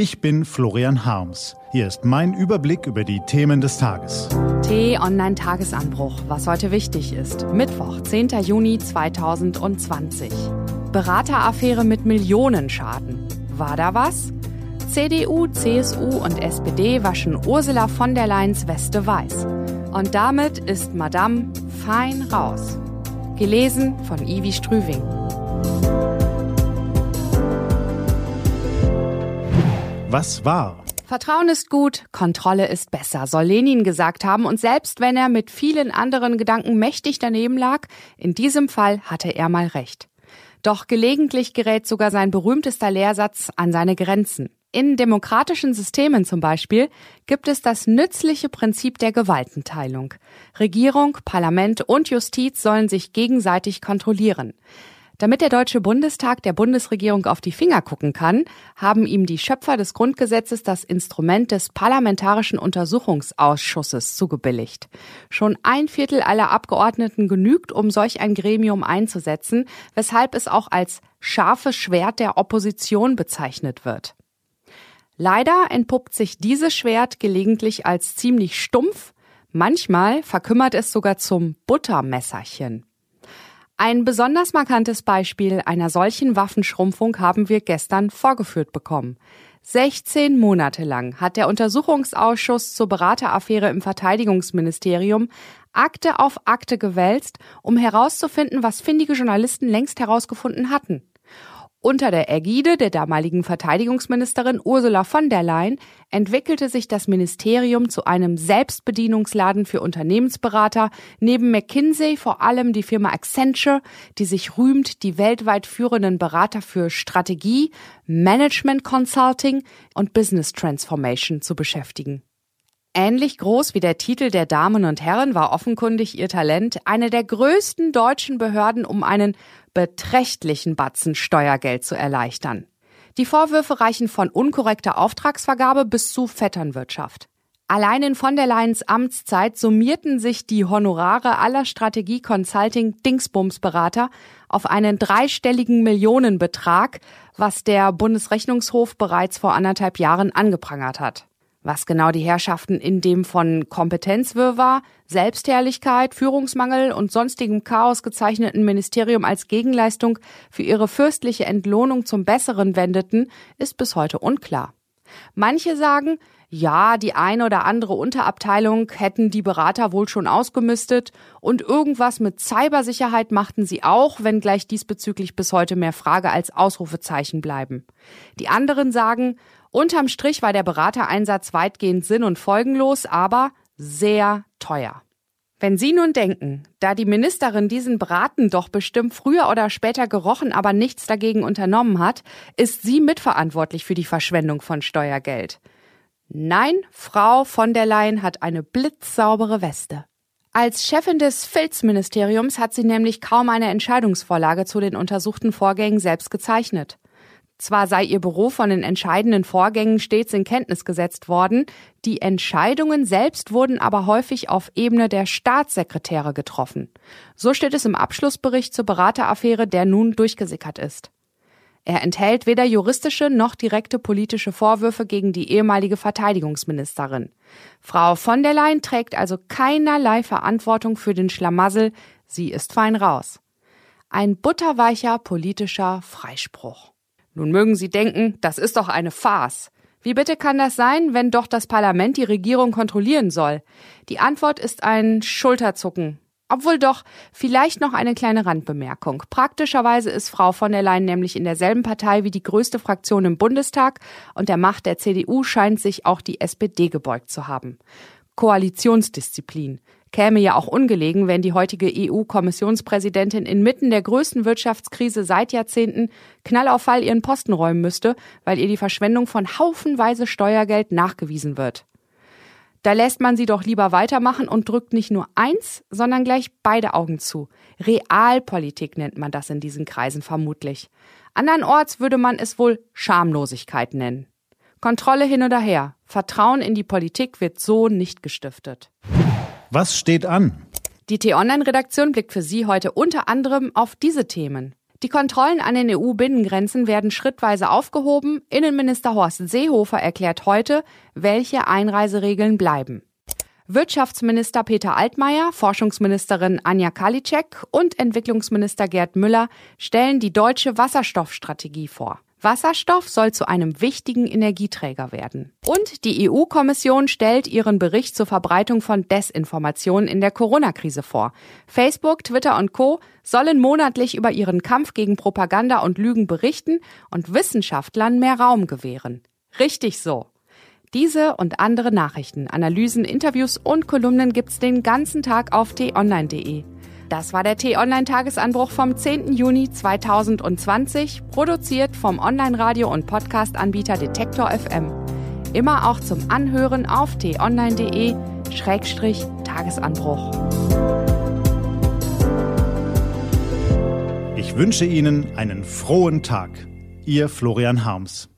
Ich bin Florian Harms. Hier ist mein Überblick über die Themen des Tages. T-Online-Tagesanbruch, was heute wichtig ist. Mittwoch, 10. Juni 2020. Berateraffäre mit Millionenschaden. War da was? CDU, CSU und SPD waschen Ursula von der Leyens Weste weiß. Und damit ist Madame fein raus. Gelesen von Ivi Strüving. Was war? Vertrauen ist gut, Kontrolle ist besser, soll Lenin gesagt haben. Und selbst wenn er mit vielen anderen Gedanken mächtig daneben lag, in diesem Fall hatte er mal recht. Doch gelegentlich gerät sogar sein berühmtester Lehrsatz an seine Grenzen. In demokratischen Systemen zum Beispiel gibt es das nützliche Prinzip der Gewaltenteilung. Regierung, Parlament und Justiz sollen sich gegenseitig kontrollieren. Damit der Deutsche Bundestag der Bundesregierung auf die Finger gucken kann, haben ihm die Schöpfer des Grundgesetzes das Instrument des Parlamentarischen Untersuchungsausschusses zugebilligt. Schon ein Viertel aller Abgeordneten genügt, um solch ein Gremium einzusetzen, weshalb es auch als scharfes Schwert der Opposition bezeichnet wird. Leider entpuppt sich dieses Schwert gelegentlich als ziemlich stumpf, manchmal verkümmert es sogar zum Buttermesserchen. Ein besonders markantes Beispiel einer solchen Waffenschrumpfung haben wir gestern vorgeführt bekommen. 16 Monate lang hat der Untersuchungsausschuss zur Berateraffäre im Verteidigungsministerium Akte auf Akte gewälzt, um herauszufinden, was findige Journalisten längst herausgefunden hatten. Unter der Ägide der damaligen Verteidigungsministerin Ursula von der Leyen entwickelte sich das Ministerium zu einem Selbstbedienungsladen für Unternehmensberater, neben McKinsey vor allem die Firma Accenture, die sich rühmt, die weltweit führenden Berater für Strategie, Management Consulting und Business Transformation zu beschäftigen. Ähnlich groß wie der Titel der Damen und Herren war offenkundig ihr Talent, eine der größten deutschen Behörden um einen beträchtlichen Batzen Steuergeld zu erleichtern. Die Vorwürfe reichen von unkorrekter Auftragsvergabe bis zu Vetternwirtschaft. Allein in von der Leyens Amtszeit summierten sich die Honorare aller Strategie-Consulting-Dingsbums-Berater auf einen dreistelligen Millionenbetrag, was der Bundesrechnungshof bereits vor anderthalb Jahren angeprangert hat. Was genau die Herrschaften in dem von Kompetenzwirrwarr, Selbstherrlichkeit, Führungsmangel und sonstigem Chaos gezeichneten Ministerium als Gegenleistung für ihre fürstliche Entlohnung zum Besseren wendeten, ist bis heute unklar. Manche sagen, ja, die eine oder andere Unterabteilung hätten die Berater wohl schon ausgemistet und irgendwas mit Cybersicherheit machten sie auch, wenngleich diesbezüglich bis heute mehr Frage als Ausrufezeichen bleiben. Die anderen sagen, Unterm Strich war der Beratereinsatz weitgehend sinn- und folgenlos, aber sehr teuer. Wenn Sie nun denken, da die Ministerin diesen Braten doch bestimmt früher oder später gerochen, aber nichts dagegen unternommen hat, ist sie mitverantwortlich für die Verschwendung von Steuergeld. Nein, Frau von der Leyen hat eine blitzsaubere Weste. Als Chefin des Filzministeriums hat sie nämlich kaum eine Entscheidungsvorlage zu den untersuchten Vorgängen selbst gezeichnet. Zwar sei ihr Büro von den entscheidenden Vorgängen stets in Kenntnis gesetzt worden, die Entscheidungen selbst wurden aber häufig auf Ebene der Staatssekretäre getroffen. So steht es im Abschlussbericht zur Berateraffäre, der nun durchgesickert ist. Er enthält weder juristische noch direkte politische Vorwürfe gegen die ehemalige Verteidigungsministerin. Frau von der Leyen trägt also keinerlei Verantwortung für den Schlamassel, sie ist fein raus. Ein butterweicher politischer Freispruch. Nun mögen Sie denken, das ist doch eine Farce. Wie bitte kann das sein, wenn doch das Parlament die Regierung kontrollieren soll? Die Antwort ist ein Schulterzucken. Obwohl doch vielleicht noch eine kleine Randbemerkung. Praktischerweise ist Frau von der Leyen nämlich in derselben Partei wie die größte Fraktion im Bundestag und der Macht der CDU scheint sich auch die SPD gebeugt zu haben. Koalitionsdisziplin käme ja auch ungelegen, wenn die heutige EU-Kommissionspräsidentin inmitten der größten Wirtschaftskrise seit Jahrzehnten knall auf Fall ihren Posten räumen müsste, weil ihr die Verschwendung von haufenweise Steuergeld nachgewiesen wird. Da lässt man sie doch lieber weitermachen und drückt nicht nur eins, sondern gleich beide Augen zu. Realpolitik nennt man das in diesen Kreisen vermutlich. Andernorts würde man es wohl Schamlosigkeit nennen. Kontrolle hin oder her. Vertrauen in die Politik wird so nicht gestiftet. Was steht an? Die T-Online-Redaktion blickt für Sie heute unter anderem auf diese Themen. Die Kontrollen an den EU-Binnengrenzen werden schrittweise aufgehoben. Innenminister Horst Seehofer erklärt heute, welche Einreiseregeln bleiben. Wirtschaftsminister Peter Altmaier, Forschungsministerin Anja Karliczek und Entwicklungsminister Gerd Müller stellen die deutsche Wasserstoffstrategie vor. Wasserstoff soll zu einem wichtigen Energieträger werden. Und die EU-Kommission stellt ihren Bericht zur Verbreitung von Desinformationen in der Corona-Krise vor. Facebook, Twitter und Co. sollen monatlich über ihren Kampf gegen Propaganda und Lügen berichten und Wissenschaftlern mehr Raum gewähren. Richtig so. Diese und andere Nachrichten, Analysen, Interviews und Kolumnen gibt's den ganzen Tag auf t-online.de. Das war der T-Online-Tagesanbruch vom 10. Juni 2020, produziert vom Online-Radio- und Podcast-Anbieter Detektor FM. Immer auch zum Anhören auf t-online.de-tagesanbruch. Ich wünsche Ihnen einen frohen Tag. Ihr Florian Harms.